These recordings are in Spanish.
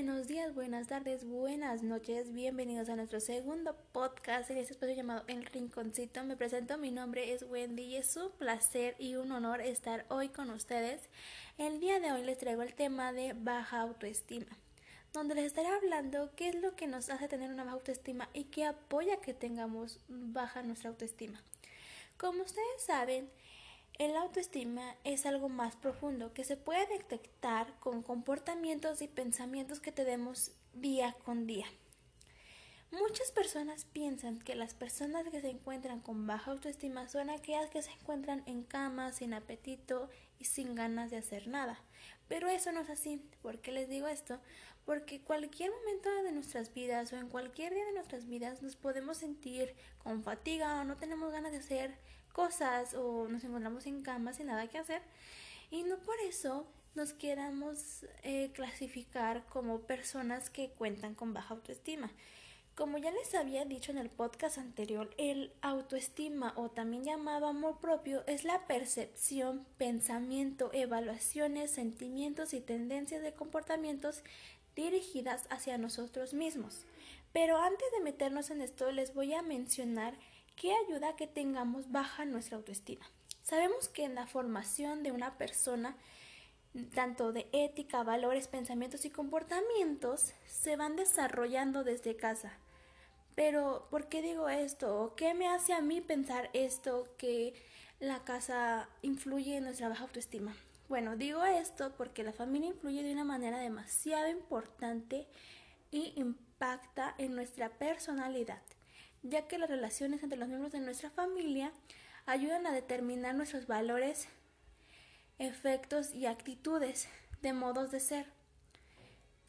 días, buenas tardes, buenas noches. Bienvenidos a nuestro segundo podcast en este espacio llamado El Rinconcito. Me presento, mi nombre es Wendy y es un placer y un honor estar hoy con ustedes. El día de hoy les traigo el tema de baja autoestima, donde les estaré hablando qué es lo que nos hace tener una baja autoestima y qué apoya que tengamos baja nuestra autoestima. Como ustedes saben, el autoestima es algo más profundo que se puede detectar con comportamientos y pensamientos que tenemos día con día. Muchas personas piensan que las personas que se encuentran con baja autoestima son aquellas que se encuentran en cama, sin apetito y sin ganas de hacer nada. Pero eso no es así. ¿Por qué les digo esto? Porque cualquier momento de nuestras vidas o en cualquier día de nuestras vidas nos podemos sentir con fatiga o no tenemos ganas de hacer cosas o nos encontramos en cama sin nada que hacer y no por eso nos queramos eh, clasificar como personas que cuentan con baja autoestima. Como ya les había dicho en el podcast anterior, el autoestima o también llamado amor propio es la percepción, pensamiento, evaluaciones, sentimientos y tendencias de comportamientos dirigidas hacia nosotros mismos. Pero antes de meternos en esto les voy a mencionar ¿Qué ayuda a que tengamos baja nuestra autoestima. Sabemos que en la formación de una persona, tanto de ética, valores, pensamientos y comportamientos, se van desarrollando desde casa. Pero, ¿por qué digo esto? ¿Qué me hace a mí pensar esto que la casa influye en nuestra baja autoestima? Bueno, digo esto porque la familia influye de una manera demasiado importante y impacta en nuestra personalidad ya que las relaciones entre los miembros de nuestra familia ayudan a determinar nuestros valores, efectos y actitudes de modos de ser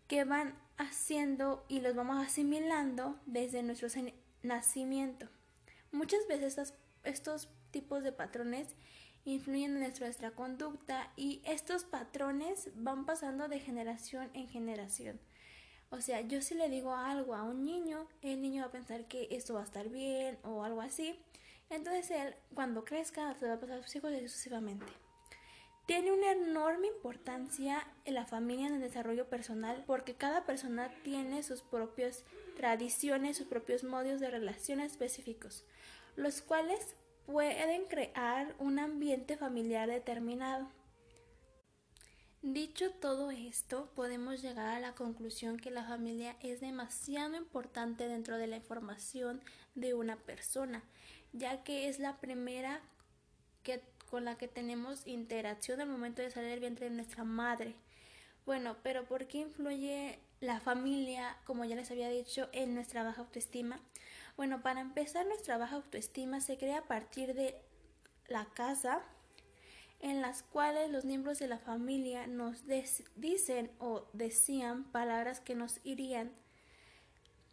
que van haciendo y los vamos asimilando desde nuestro nacimiento. Muchas veces estos tipos de patrones influyen en nuestra conducta y estos patrones van pasando de generación en generación. O sea, yo si le digo algo a un niño, el niño va a pensar que esto va a estar bien o algo así. Entonces él, cuando crezca, se va a pasar a sus hijos sucesivamente. Tiene una enorme importancia en la familia en el desarrollo personal porque cada persona tiene sus propias tradiciones, sus propios modos de relación específicos, los cuales pueden crear un ambiente familiar determinado. Dicho todo esto, podemos llegar a la conclusión que la familia es demasiado importante dentro de la información de una persona, ya que es la primera que, con la que tenemos interacción al momento de salir del vientre de nuestra madre. Bueno, pero ¿por qué influye la familia, como ya les había dicho, en nuestra baja autoestima? Bueno, para empezar, nuestra baja autoestima se crea a partir de la casa, en las cuales los miembros de la familia nos dicen o decían palabras que nos irían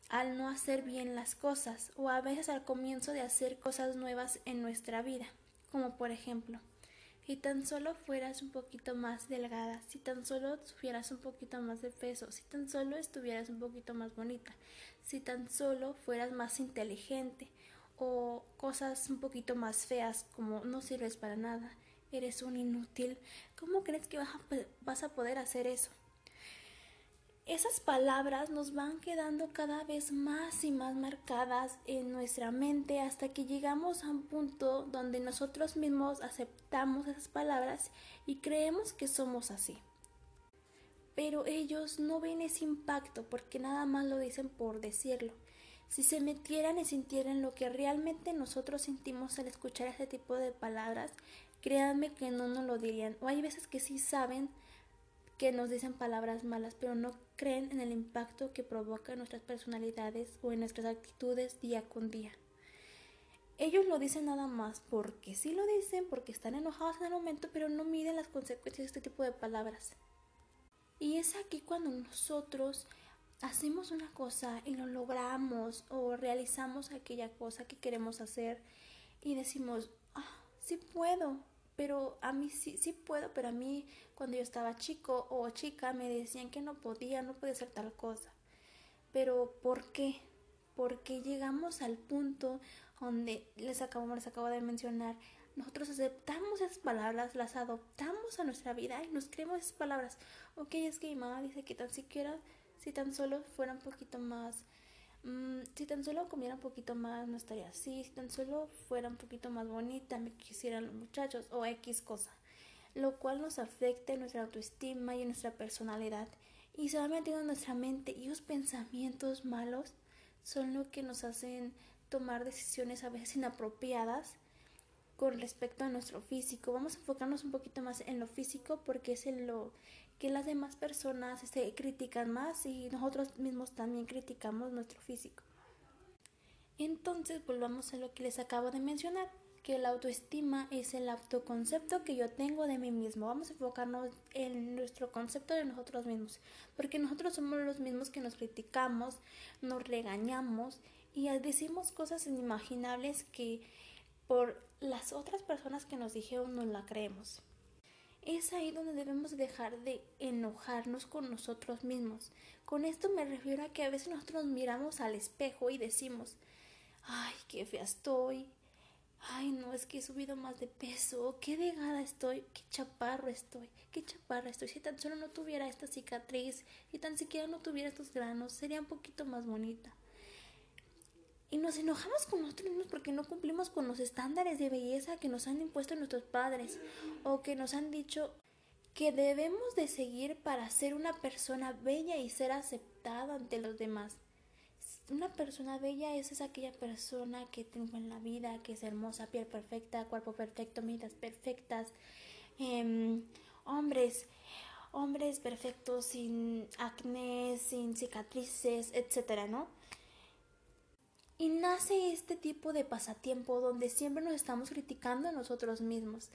al no hacer bien las cosas o a veces al comienzo de hacer cosas nuevas en nuestra vida, como por ejemplo, si tan solo fueras un poquito más delgada, si tan solo tuvieras un poquito más de peso, si tan solo estuvieras un poquito más bonita, si tan solo fueras más inteligente o cosas un poquito más feas como no sirves para nada, eres un inútil. ¿Cómo crees que vas a, poder hacer eso? Esas palabras nos van quedando cada vez más y más marcadas en nuestra mente hasta que llegamos a un punto donde nosotros mismos aceptamos esas palabras y creemos que somos así. Pero ellos no ven ese impacto porque nada más lo dicen por decirlo. Si se metieran y sintieran lo que realmente nosotros sentimos al escuchar ese tipo de palabras, créanme que no nos lo dirían. O hay veces que sí saben que nos dicen palabras malas, pero no creen en el impacto que provoca en nuestras personalidades o en nuestras actitudes día con día. Ellos lo dicen nada más porque sí lo dicen, porque están enojados en el momento, pero no miden las consecuencias de este tipo de palabras. Y es aquí cuando nosotros hacemos una cosa y lo logramos o realizamos aquella cosa que queremos hacer y decimos, sí puedo, pero a mí sí, sí puedo, pero a mí cuando yo estaba chico o chica me decían que no podía, no podía hacer tal cosa. Pero ¿por qué? Porque llegamos al punto donde les acabo, les acabo de mencionar, nosotros aceptamos esas palabras, las adoptamos a nuestra vida y nos creemos esas palabras. Ok, es que mi mamá dice que tan siquiera si tan solo fuera un poquito más Mm, si tan solo comiera un poquito más no estaría así, si tan solo fuera un poquito más bonita me quisieran los muchachos o X cosa, lo cual nos afecta en nuestra autoestima y en nuestra personalidad. Y se va metiendo en nuestra mente y los pensamientos malos son lo que nos hacen tomar decisiones a veces inapropiadas con respecto a nuestro físico. Vamos a enfocarnos un poquito más en lo físico porque es en lo que las demás personas este, critican más y nosotros mismos también criticamos nuestro físico. Entonces volvamos a lo que les acabo de mencionar, que la autoestima es el autoconcepto que yo tengo de mí mismo. Vamos a enfocarnos en nuestro concepto de nosotros mismos, porque nosotros somos los mismos que nos criticamos, nos regañamos y decimos cosas inimaginables que por las otras personas que nos dijeron no la creemos es ahí donde debemos dejar de enojarnos con nosotros mismos. Con esto me refiero a que a veces nosotros miramos al espejo y decimos, ay, qué fea estoy, ay, no, es que he subido más de peso, qué delgada estoy, qué chaparro estoy, qué chaparra estoy. Si tan solo no tuviera esta cicatriz y tan siquiera no tuviera estos granos, sería un poquito más bonita. Y nos enojamos con nosotros mismos porque no cumplimos con los estándares de belleza que nos han impuesto nuestros padres o que nos han dicho que debemos de seguir para ser una persona bella y ser aceptada ante los demás. Una persona bella es, aquella persona que tengo en la vida, que es hermosa, piel perfecta, cuerpo perfecto, medidas perfectas, em, hombres, hombres perfectos sin acné, sin cicatrices, etcétera, ¿no? Y nace este tipo de pasatiempo donde siempre nos estamos criticando a nosotros mismos.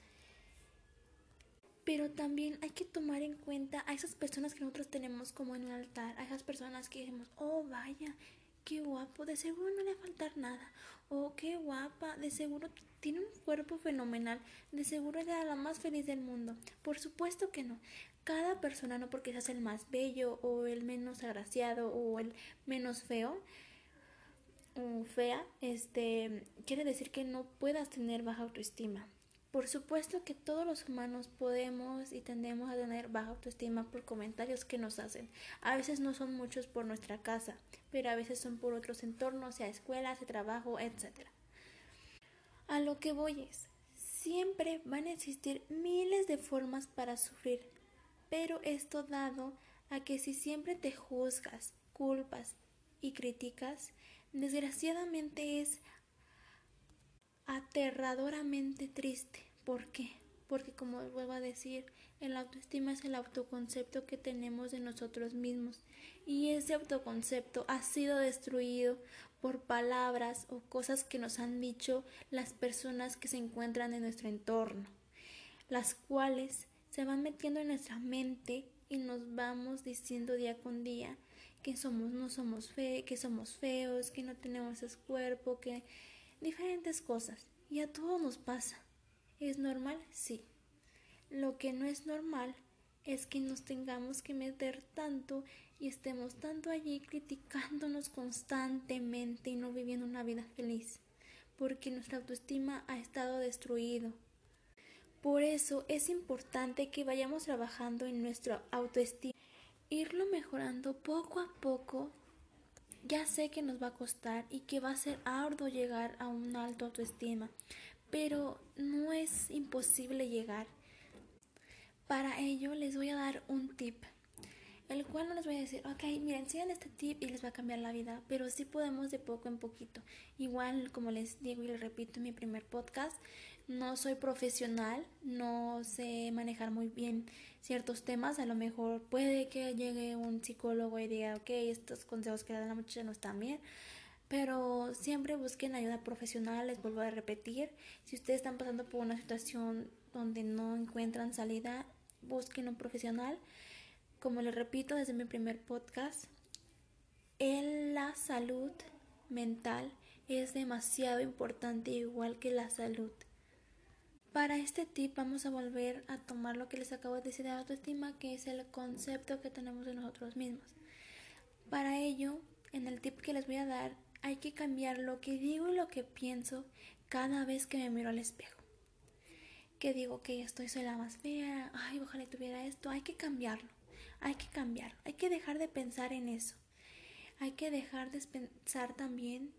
Pero también hay que tomar en cuenta a esas personas que nosotros tenemos como en un altar, a esas personas que decimos, oh vaya, qué guapo, de seguro no le va a faltar nada, oh qué guapa, de seguro tiene un cuerpo fenomenal, de seguro era la más feliz del mundo. Por supuesto que no. Cada persona, no porque seas el más bello o el menos agraciado o el menos feo, fea, este, quiere decir que no puedas tener baja autoestima. Por supuesto que todos los humanos podemos y tendemos a tener baja autoestima por comentarios que nos hacen. A veces no son muchos por nuestra casa, pero a veces son por otros entornos, sea escuela, sea trabajo, etc. A lo que voy es, siempre van a existir miles de formas para sufrir, pero esto dado a que si siempre te juzgas, culpas y criticas, desgraciadamente es aterradoramente triste. ¿Por qué? Porque como vuelvo a decir, el autoestima es el autoconcepto que tenemos de nosotros mismos y ese autoconcepto ha sido destruido por palabras o cosas que nos han dicho las personas que se encuentran en nuestro entorno, las cuales se van metiendo en nuestra mente y nos vamos diciendo día con día que somos, no somos fe, que somos feos, que no tenemos ese cuerpo, que diferentes cosas. Y a todos nos pasa. ¿Es normal? Sí. Lo que no es normal es que nos tengamos que meter tanto y estemos tanto allí criticándonos constantemente y no viviendo una vida feliz, porque nuestra autoestima ha estado destruido. Por eso es importante que vayamos trabajando en nuestra autoestima irlo mejorando poco a poco, ya sé que nos va a costar y que va a ser arduo llegar a un alto autoestima, pero no es imposible llegar. Para ello les voy a dar un tip, el cual no les voy a decir, ok, miren, sigan este tip y les va a cambiar la vida, pero sí podemos de poco en poquito. Igual, como les digo y les repito en mi primer podcast, no soy profesional, no sé manejar muy bien ciertos temas, a lo mejor puede que llegue un psicólogo y diga, ok, estos consejos que dan la muchacha no están bien, pero siempre busquen ayuda profesional, les vuelvo a repetir, si ustedes están pasando por una situación donde no encuentran salida, busquen un profesional, como les repito desde mi primer podcast, en la salud mental es demasiado importante igual que la salud para este tip vamos a volver a tomar lo que les acabo de decir de autoestima, que es el concepto que tenemos de nosotros mismos. Para ello, en el tip que les voy a dar, hay que cambiar lo que digo y lo que pienso cada vez que me miro al espejo. Que digo que estoy soy la más fea, ay, ojalá tuviera esto, hay que cambiarlo, hay que cambiar, hay que dejar de pensar en eso. Hay que dejar de pensar también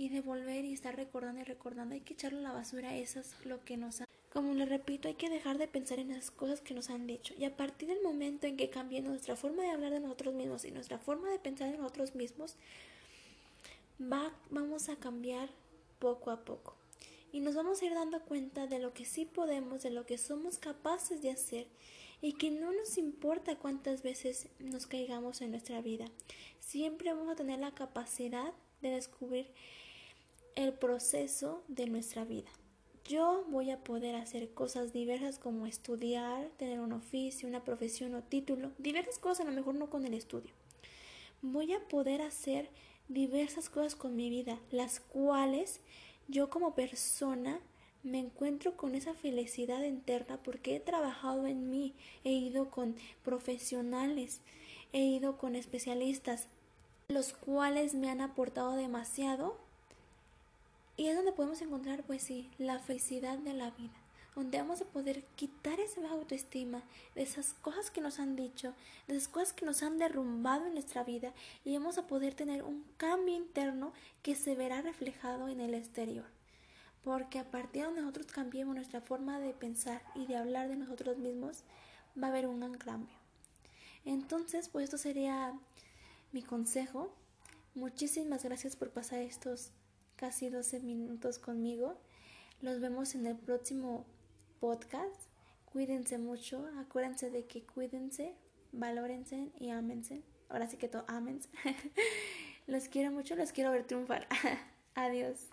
y de volver y estar recordando y recordando. Hay que echarle la basura eso es lo que nos ha... Como le repito, hay que dejar de pensar en las cosas que nos han dicho. Y a partir del momento en que cambie nuestra forma de hablar de nosotros mismos y nuestra forma de pensar en nosotros mismos, va, vamos a cambiar poco a poco. Y nos vamos a ir dando cuenta de lo que sí podemos, de lo que somos capaces de hacer y que no nos importa cuántas veces nos caigamos en nuestra vida. Siempre vamos a tener la capacidad de descubrir el proceso de nuestra vida. Yo voy a poder hacer cosas diversas como estudiar, tener un oficio, una profesión o título, diversas cosas, a lo mejor no con el estudio. Voy a poder hacer diversas cosas con mi vida, las cuales yo como persona me encuentro con esa felicidad interna porque he trabajado en mí, he ido con profesionales, he ido con especialistas, los cuales me han aportado demasiado y es donde podemos encontrar, pues sí, la felicidad de la vida, donde vamos a poder quitar esa baja autoestima, de esas cosas que nos han dicho, de esas cosas que nos han derrumbado en nuestra vida y vamos a poder tener un cambio interno que se verá reflejado en el exterior. Porque a partir de donde nosotros cambiemos nuestra forma de pensar y de hablar de nosotros mismos, va a haber un gran cambio. Entonces, pues esto sería mi consejo. Muchísimas gracias por pasar estos casi 12 minutos conmigo. Los vemos en el próximo podcast. Cuídense mucho. Acuérdense de que cuídense, valórense y ámense. Ahora sí que todo ámense. los quiero mucho, los quiero ver triunfar. Adiós.